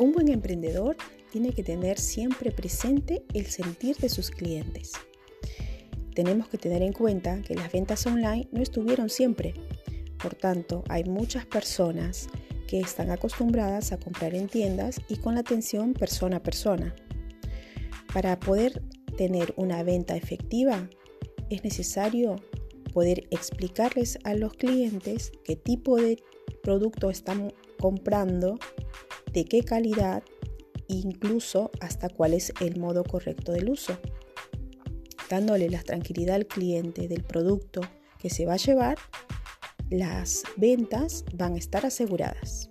Un buen emprendedor tiene que tener siempre presente el sentir de sus clientes. Tenemos que tener en cuenta que las ventas online no estuvieron siempre. Por tanto, hay muchas personas que están acostumbradas a comprar en tiendas y con la atención persona a persona. Para poder tener una venta efectiva, es necesario poder explicarles a los clientes qué tipo de producto están comprando, de qué calidad incluso hasta cuál es el modo correcto del uso. Dándole la tranquilidad al cliente del producto que se va a llevar, las ventas van a estar aseguradas.